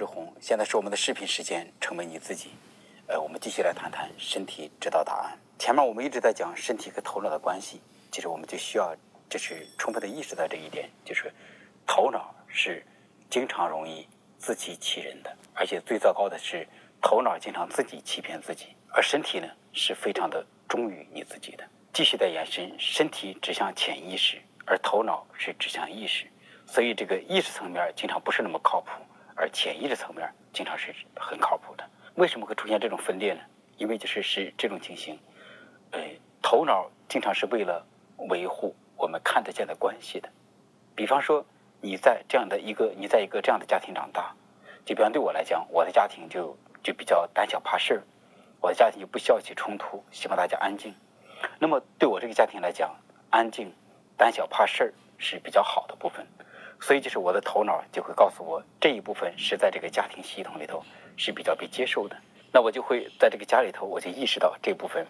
志红，现在是我们的视频时间，成为你自己。呃，我们继续来谈谈身体知道答案。前面我们一直在讲身体和头脑的关系，其实我们就需要就是充分的意识到这一点，就是头脑是经常容易自欺欺人的，而且最糟糕的是头脑经常自己欺骗自己，而身体呢是非常的忠于你自己的。继续的延伸，身体指向潜意识，而头脑是指向意识。所以，这个意识层面经常不是那么靠谱，而潜意识层面经常是很靠谱的。为什么会出现这种分裂呢？因为就是是这种情形，呃，头脑经常是为了维护我们看得见的关系的。比方说，你在这样的一个，你在一个这样的家庭长大，就比方对我来讲，我的家庭就就比较胆小怕事儿，我的家庭就不需要起冲突，希望大家安静。那么对我这个家庭来讲，安静、胆小怕事儿是比较好的部分。所以，就是我的头脑就会告诉我，这一部分是在这个家庭系统里头是比较被接受的。那我就会在这个家里头，我就意识到这部分，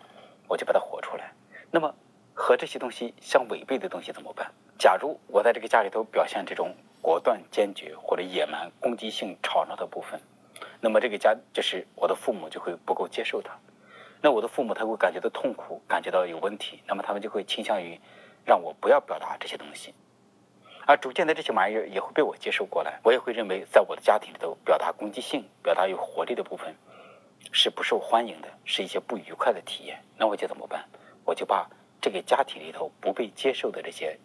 我就把它活出来。那么，和这些东西相违背的东西怎么办？假如我在这个家里头表现这种果断、坚决或者野蛮、攻击性、吵闹的部分，那么这个家就是我的父母就会不够接受他。那我的父母他会感觉到痛苦，感觉到有问题，那么他们就会倾向于让我不要表达这些东西。而逐渐的，这些玩意儿也会被我接受过来。我也会认为，在我的家庭里头，表达攻击性、表达有活力的部分是不受欢迎的，是一些不愉快的体验。那我就怎么办？我就把这个家庭里头不被接受的这些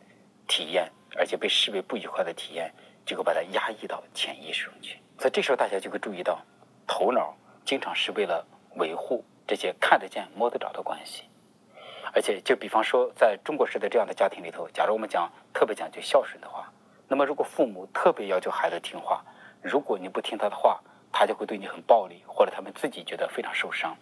体验，而且被视为不愉快的体验，就会把它压抑到潜意识中去。所以这时候，大家就会注意到，头脑经常是为了维护这些看得见、摸得着的关系。而且，就比方说，在中国式的这样的家庭里头，假如我们讲特别讲究孝顺的话，那么如果父母特别要求孩子听话，如果你不听他的话，他就会对你很暴力，或者他们自己觉得非常受伤。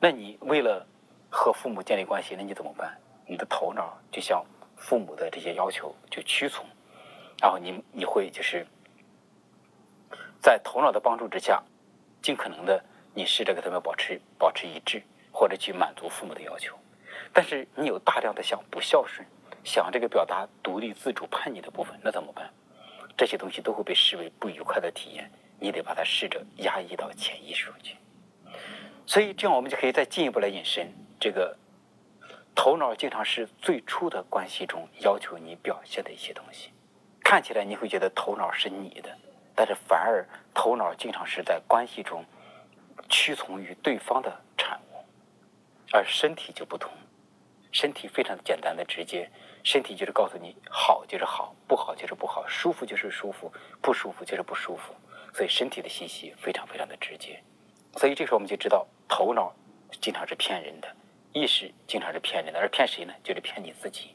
那你为了和父母建立关系，那你怎么办？你的头脑就向父母的这些要求就屈从，然后你你会就是在头脑的帮助之下，尽可能的你试着跟他们保持保持一致，或者去满足父母的要求。但是你有大量的想不孝顺、想这个表达独立自主叛逆的部分，那怎么办？这些东西都会被视为不愉快的体验，你得把它试着压抑到潜意识中去。所以这样我们就可以再进一步来引申，这个头脑经常是最初的关系中要求你表现的一些东西。看起来你会觉得头脑是你的，但是反而头脑经常是在关系中屈从于对方的产物，而身体就不同。身体非常简单的直接，身体就是告诉你好就是好，不好就是不好，舒服就是舒服，不舒服就是不舒服。所以身体的信息非常非常的直接。所以这时候我们就知道，头脑经常是骗人的，意识经常是骗人的，而骗谁呢？就是骗你自己。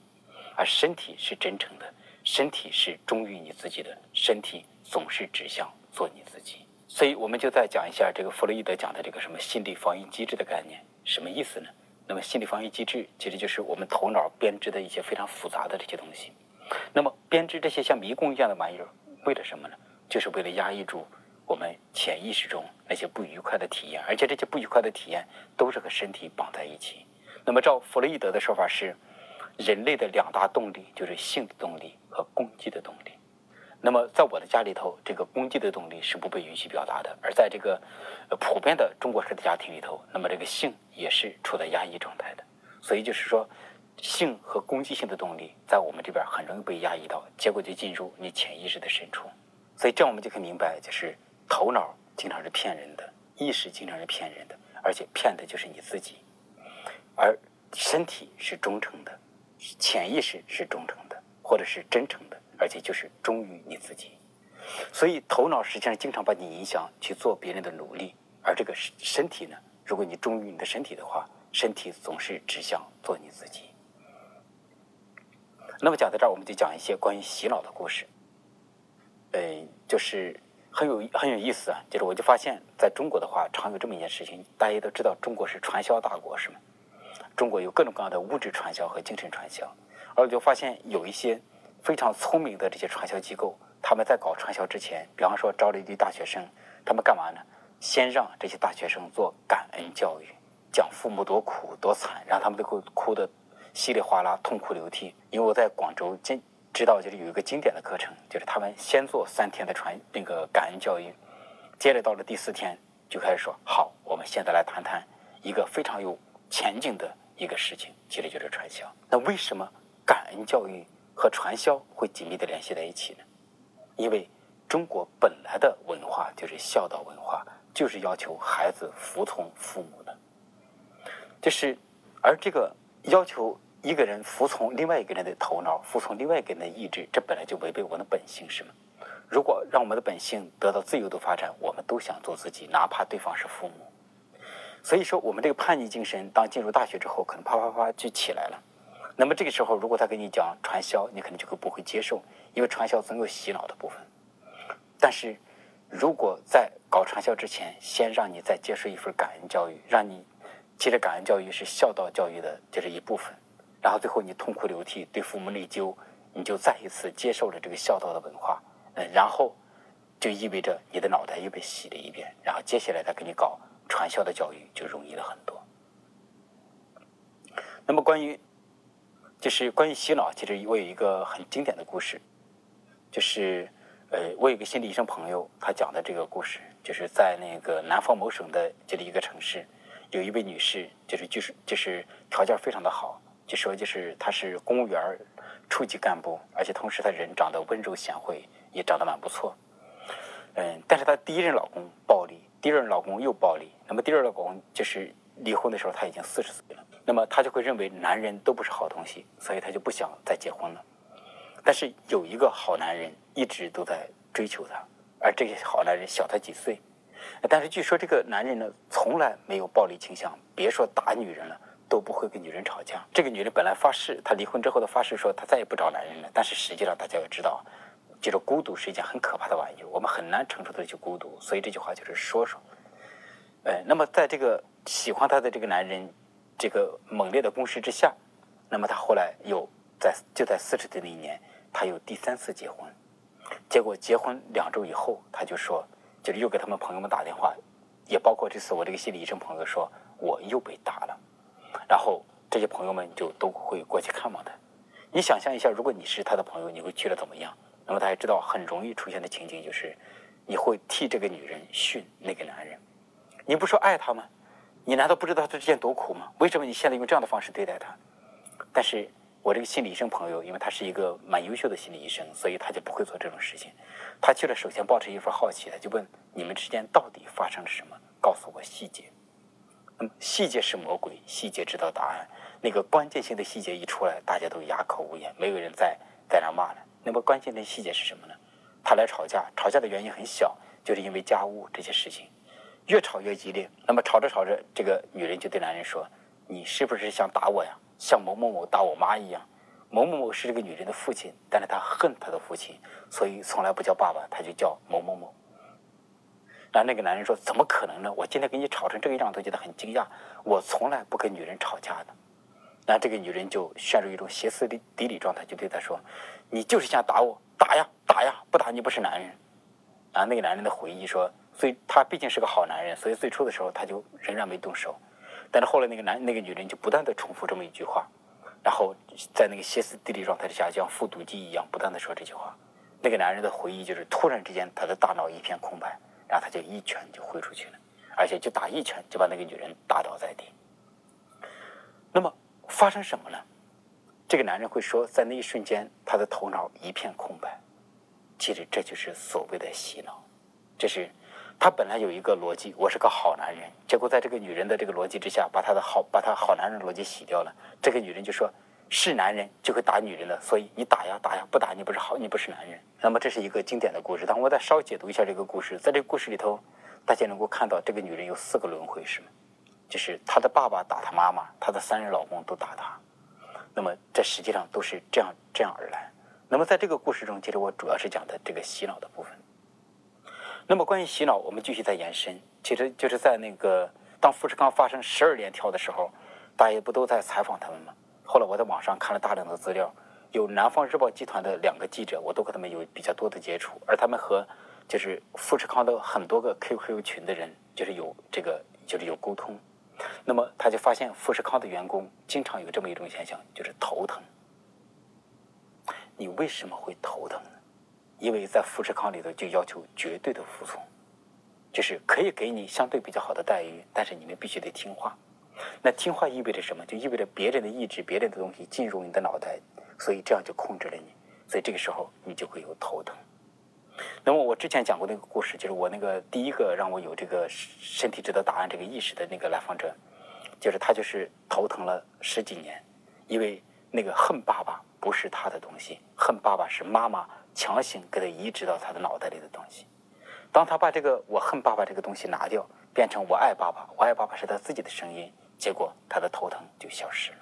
而身体是真诚的，身体是忠于你自己的，身体总是指向做你自己。所以我们就再讲一下这个弗洛伊德讲的这个什么心理防御机制的概念，什么意思呢？那么，心理防御机制其实就是我们头脑编织的一些非常复杂的这些东西。那么，编织这些像迷宫一样的玩意儿，为了什么呢？就是为了压抑住我们潜意识中那些不愉快的体验，而且这些不愉快的体验都是和身体绑在一起。那么，照弗洛伊德的说法是，人类的两大动力就是性的动力和攻击的动力。那么，在我的家里头，这个攻击的动力是不被允许表达的；而在这个普遍的中国式的家庭里头，那么这个性也是处在压抑状态的。所以就是说，性和攻击性的动力在我们这边很容易被压抑到，结果就进入你潜意识的深处。所以这样我们就可以明白，就是头脑经常是骗人的，意识经常是骗人的，而且骗的就是你自己；而身体是忠诚的，潜意识是忠诚的，或者是真诚的。而且就是忠于你自己，所以头脑实际上经常把你影响去做别人的努力，而这个身身体呢，如果你忠于你的身体的话，身体总是指向做你自己。那么讲到这儿，我们就讲一些关于洗脑的故事。呃，就是很有很有意思啊，就是我就发现在中国的话，常有这么一件事情，大家都知道中国是传销大国，是吗？中国有各种各样的物质传销和精神传销，而我就发现有一些。非常聪明的这些传销机构，他们在搞传销之前，比方说招了一堆大学生，他们干嘛呢？先让这些大学生做感恩教育，讲父母多苦多惨，让他们都会哭得稀里哗啦、痛哭流涕。因为我在广州经知道，就是有一个经典的课程，就是他们先做三天的传那个感恩教育，接着到了第四天，就开始说：“好，我们现在来谈谈一个非常有前景的一个事情，其实就是传销。那为什么感恩教育和传销会紧密的联系在一起呢？因为中国本来的文化就是孝道文化，就是要求孩子服从父母的。就是，而这个要求一个人服从另外一个人的头脑，服从另外一个人的意志，这本来就违背我们的本性，是吗？如果让我们的本性得到自由的发展，我们都想做自己，哪怕对方是父母。所以说，我们这个叛逆精神，当进入大学之后，可能啪啪啪就起来了。那么这个时候，如果他跟你讲传销，你可能就会不会接受，因为传销总有洗脑的部分。但是，如果在搞传销之前，先让你再接受一份感恩教育，让你其实感恩教育是孝道教育的这是一部分，然后最后你痛哭流涕，对父母内疚，你就再一次接受了这个孝道的文化，嗯，然后就意味着你的脑袋又被洗了一遍，然后接下来他给你搞传销的教育就容易了很多。那么关于就是关于洗脑，其实我有一个很经典的故事，就是。呃，我有个心理医生朋友，他讲的这个故事，就是在那个南方某省的这里一个城市，有一位女士，就是就是就是条件非常的好，就说就是她是公务员初级干部，而且同时她人长得温柔贤惠，也长得蛮不错。嗯，但是她第一任老公暴力，第二任老公又暴力，那么第二任老公就是离婚的时候她已经四十岁了，那么她就会认为男人都不是好东西，所以她就不想再结婚了。但是有一个好男人一直都在追求她，而这个好男人小她几岁。但是据说这个男人呢，从来没有暴力倾向，别说打女人了，都不会跟女人吵架。这个女人本来发誓，她离婚之后的发誓说她再也不找男人了。但是实际上大家要知道，就是孤独是一件很可怕的玩意儿，我们很难承受得起孤独。所以这句话就是说说。呃，那么在这个喜欢她的这个男人这个猛烈的攻势之下，那么他后来又在就在四十岁那一年。他又第三次结婚，结果结婚两周以后，他就说，就是又给他们朋友们打电话，也包括这次我这个心理医生朋友说，我又被打了，然后这些朋友们就都会过去看望他。你想象一下，如果你是他的朋友，你会觉得怎么样？那么他也知道很容易出现的情景就是，你会替这个女人训那个男人。你不说爱他吗？你难道不知道他之间多苦吗？为什么你现在用这样的方式对待他？但是。我这个心理医生朋友，因为他是一个蛮优秀的心理医生，所以他就不会做这种事情。他去了，首先抱着一份好奇，他就问你们之间到底发生了什么？告诉我细节。那么细节是魔鬼，细节知道答案。那个关键性的细节一出来，大家都哑口无言，没有人再在那骂了。那么关键的细节是什么呢？他来吵架，吵架的原因很小，就是因为家务这些事情，越吵越激烈。那么吵着吵着，这个女人就对男人说：“你是不是想打我呀？”像某某某打我妈一样，某某某是这个女人的父亲，但是他恨他的父亲，所以从来不叫爸爸，他就叫某某某。然后那个男人说：“怎么可能呢？我今天跟你吵成这个样，都觉得很惊讶。我从来不跟女人吵架的。”那这个女人就陷入一种歇斯底里状态，就对他说：“你就是想打我，打呀打呀，不打你不是男人。”然后那个男人的回忆说：“所以他毕竟是个好男人，所以最初的时候他就仍然没动手。”但是后来那个男那个女人就不断的重复这么一句话，然后在那个歇斯底里状态之下，像复读机一样不断的说这句话。那个男人的回忆就是突然之间他的大脑一片空白，然后他就一拳就挥出去了，而且就打一拳就把那个女人打倒在地。那么发生什么呢？这个男人会说，在那一瞬间他的头脑一片空白。其实这就是所谓的洗脑，这是。他本来有一个逻辑，我是个好男人。结果在这个女人的这个逻辑之下，把他的好，把他好男人逻辑洗掉了。这个女人就说：“是男人就会打女人的，所以你打呀打呀，不打你不是好，你不是男人。”那么这是一个经典的故事。但我再稍微解读一下这个故事，在这个故事里头，大家能够看到这个女人有四个轮回，是吗？就是她的爸爸打她妈妈，她的三任老公都打她。那么这实际上都是这样这样而来。那么在这个故事中，其实我主要是讲的这个洗脑的部分。那么关于洗脑，我们继续再延伸。其实就是在那个当富士康发生十二连跳的时候，大家不都在采访他们吗？后来我在网上看了大量的资料，有南方日报集团的两个记者，我都和他们有比较多的接触，而他们和就是富士康的很多个 QQ 群的人，就是有这个就是有沟通。那么他就发现富士康的员工经常有这么一种现象，就是头疼。你为什么会头疼呢？因为在富士康里头就要求绝对的服从，就是可以给你相对比较好的待遇，但是你们必须得听话。那听话意味着什么？就意味着别人的意志、别人的东西进入你的脑袋，所以这样就控制了你。所以这个时候你就会有头疼。那么我之前讲过那个故事，就是我那个第一个让我有这个身体知道答案这个意识的那个来访者，就是他就是头疼了十几年，因为那个恨爸爸不是他的东西，恨爸爸是妈妈强行给他移植到他的脑袋里的东西。当他把这个我恨爸爸这个东西拿掉，变成我爱爸爸，我爱爸爸是他自己的声音。结果他的头疼就消失了。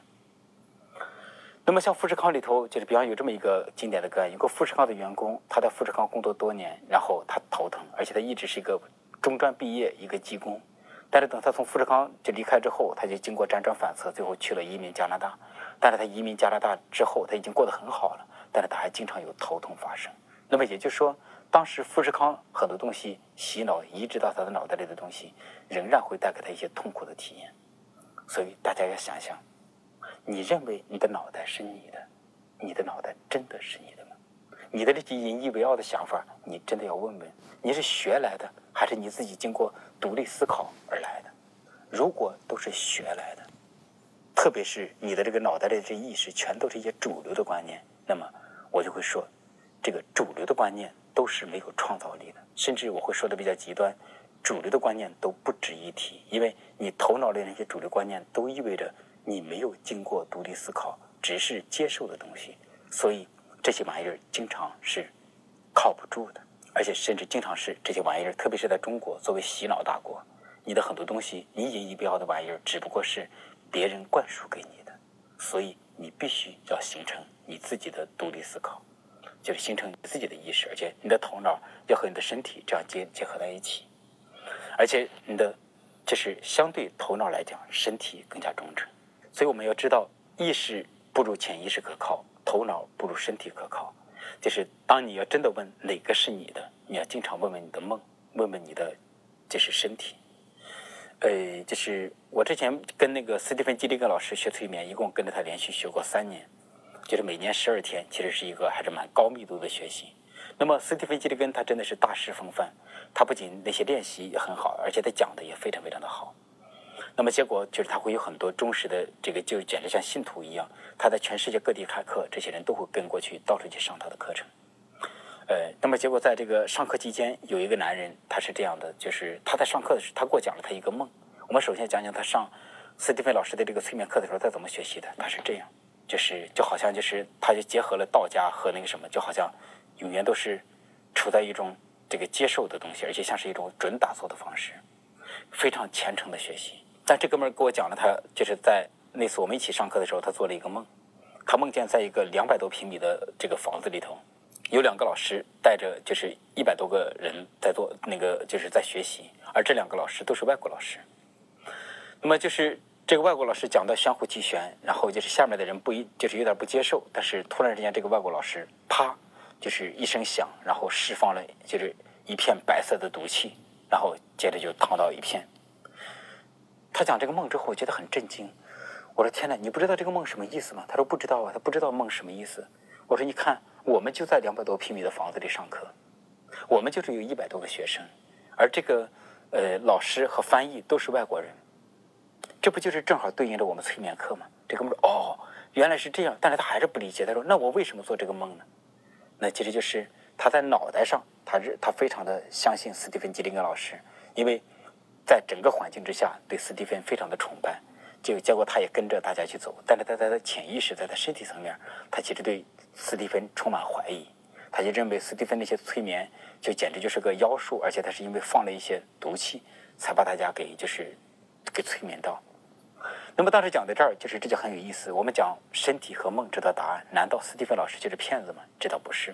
那么像富士康里头，就是比方有这么一个经典的个案，有个富士康的员工，他在富士康工作多年，然后他头疼，而且他一直是一个中专毕业一个技工，但是等他从富士康就离开之后，他就经过辗转反侧，最后去了移民加拿大。但是他移民加拿大之后，他已经过得很好了，但是他还经常有头痛发生。那么也就是说，当时富士康很多东西洗脑移植到他的脑袋里的东西，仍然会带给他一些痛苦的体验。所以大家要想想，你认为你的脑袋是你的，你的脑袋真的是你的吗？你的这些引以为傲的想法，你真的要问问，你是学来的，还是你自己经过独立思考而来的？如果都是学来的，特别是你的这个脑袋里的这意识全都是一些主流的观念，那么我就会说，这个主流的观念都是没有创造力的，甚至我会说的比较极端。主流的观念都不值一提，因为你头脑里那些主流观念都意味着你没有经过独立思考，只是接受的东西，所以这些玩意儿经常是靠不住的，而且甚至经常是这些玩意儿，特别是在中国作为洗脑大国，你的很多东西你引以为傲的玩意儿，只不过是别人灌输给你的，所以你必须要形成你自己的独立思考，就是形成你自己的意识，而且你的头脑要和你的身体这样结结合在一起。而且你的，就是相对头脑来讲，身体更加忠诚。所以我们要知道，意识不如潜意识可靠，头脑不如身体可靠。就是当你要真的问哪个是你的，你要经常问问你的梦，问问你的，就是身体。呃，就是我之前跟那个斯蒂芬基利根老师学催眠，一共跟着他连续学过三年，就是每年十二天，其实是一个还是蛮高密度的学习。那么斯蒂芬基利根他真的是大师风范。他不仅那些练习也很好，而且他讲的也非常非常的好。那么结果就是他会有很多忠实的这个，就简直像信徒一样。他在全世界各地开课，这些人都会跟过去，到处去上他的课程。呃，那么结果在这个上课期间，有一个男人，他是这样的，就是他在上课的时候，他给我讲了他一个梦。我们首先讲讲他上斯蒂芬老师的这个催眠课的时候，他怎么学习的。他是这样，就是就好像就是他就结合了道家和那个什么，就好像永远都是处在一种。这个接受的东西，而且像是一种准打坐的方式，非常虔诚的学习。但这哥们儿给我讲了，他就是在那次我们一起上课的时候，他做了一个梦，他梦见在一个两百多平米的这个房子里头，有两个老师带着就是一百多个人在做那个就是在学习，而这两个老师都是外国老师。那么就是这个外国老师讲的相互齐旋，然后就是下面的人不一就是有点不接受，但是突然之间这个外国老师啪。就是一声响，然后释放了就是一片白色的毒气，然后接着就烫到一片。他讲这个梦之后，我觉得很震惊。我说：“天哪，你不知道这个梦什么意思吗？”他说：“不知道啊，他不知道梦什么意思。”我说：“你看，我们就在两百多平米的房子里上课，我们就是有一百多个学生，而这个呃老师和翻译都是外国人，这不就是正好对应着我们催眠课吗？”这哥们说：“哦，原来是这样。”但是他还是不理解。他说：“那我为什么做这个梦呢？”那其实就是他在脑袋上，他是他非常的相信斯蒂芬吉林根老师，因为在整个环境之下对斯蒂芬非常的崇拜，就结果他也跟着大家去走，但是他在他潜意识，在他身体层面，他其实对斯蒂芬充满怀疑，他就认为斯蒂芬那些催眠就简直就是个妖术，而且他是因为放了一些毒气，才把大家给就是给催眠到。那么当时讲到这儿，就是这就很有意思。我们讲身体和梦知道答案，难道斯蒂芬老师就是骗子吗？这倒不是。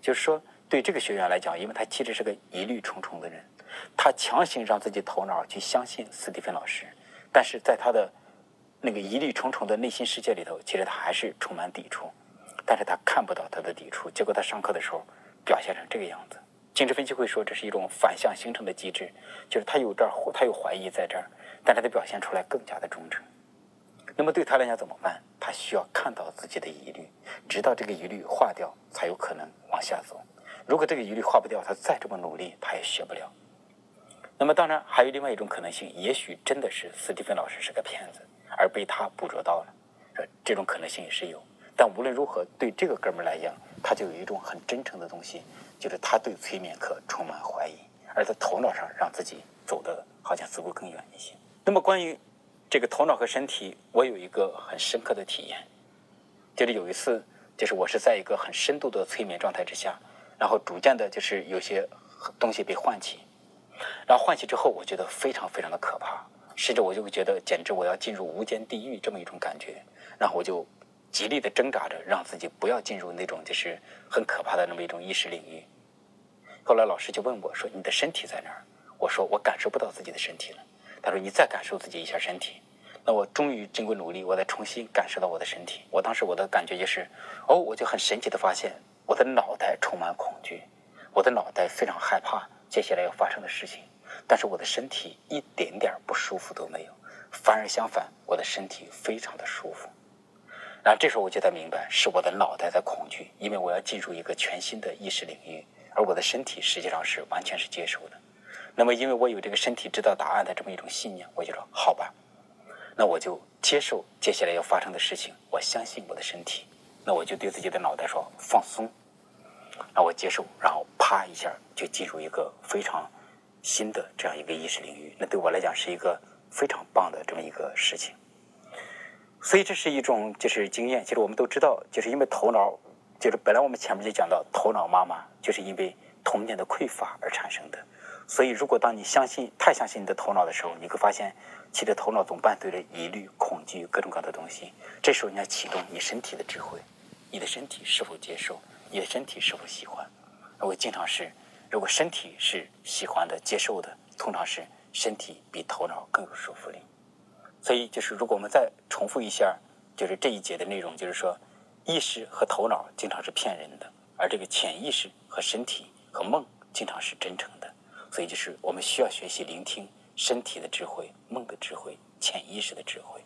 就是说，对这个学员来讲，因为他其实是个疑虑重重的人，他强行让自己头脑去相信斯蒂芬老师，但是在他的那个疑虑重重的内心世界里头，其实他还是充满抵触。但是他看不到他的抵触，结果他上课的时候表现成这个样子。精神分析会说，这是一种反向形成的机制，就是他有这儿，他有怀疑在这儿，但是他表现出来更加的忠诚。那么对他来讲怎么办？他需要看到自己的疑虑，直到这个疑虑化掉，才有可能往下走。如果这个疑虑化不掉，他再这么努力，他也学不了。那么当然还有另外一种可能性，也许真的是斯蒂芬老师是个骗子，而被他捕捉到了，这种可能性也是有。但无论如何，对这个哥们儿来讲，他就有一种很真诚的东西，就是他对催眠课充满怀疑，而在头脑上让自己走的好像似乎更远一些。那么关于这个头脑和身体，我有一个很深刻的体验，就是有一次，就是我是在一个很深度的催眠状态之下，然后逐渐的，就是有些东西被唤起。然后唤起之后，我觉得非常非常的可怕，甚至我就会觉得简直我要进入无间地狱这么一种感觉。然后我就极力的挣扎着，让自己不要进入那种就是很可怕的那么一种意识领域。后来老师就问我说：“你的身体在哪儿？”我说：“我感受不到自己的身体了。”他说：“你再感受自己一下身体。”那我终于经过努力，我再重新感受到我的身体。我当时我的感觉就是，哦，我就很神奇的发现，我的脑袋充满恐惧，我的脑袋非常害怕接下来要发生的事情。但是我的身体一点点不舒服都没有，反而相反，我的身体非常的舒服。然后这时候我就在明白，是我的脑袋在恐惧，因为我要进入一个全新的意识领域，而我的身体实际上是完全是接受的。那么，因为我有这个身体知道答案的这么一种信念，我就说好吧，那我就接受接下来要发生的事情，我相信我的身体，那我就对自己的脑袋说放松，那我接受，然后啪一下就进入一个非常。新的这样一个意识领域，那对我来讲是一个非常棒的这么一个事情。所以这是一种就是经验。其实我们都知道，就是因为头脑，就是本来我们前面就讲到，头脑妈妈就是因为童年的匮乏而产生的。所以如果当你相信太相信你的头脑的时候，你会发现，其实头脑总伴随着疑虑、恐惧各种各样的东西。这时候你要启动你身体的智慧，你的身体是否接受？你的身体是否喜欢？我经常是。如果身体是喜欢的、接受的，通常是身体比头脑更有说服力。所以，就是如果我们再重复一下，就是这一节的内容，就是说，意识和头脑经常是骗人的，而这个潜意识和身体和梦经常是真诚的。所以就是我们需要学习聆听身体的智慧梦的智慧潜意识的智慧。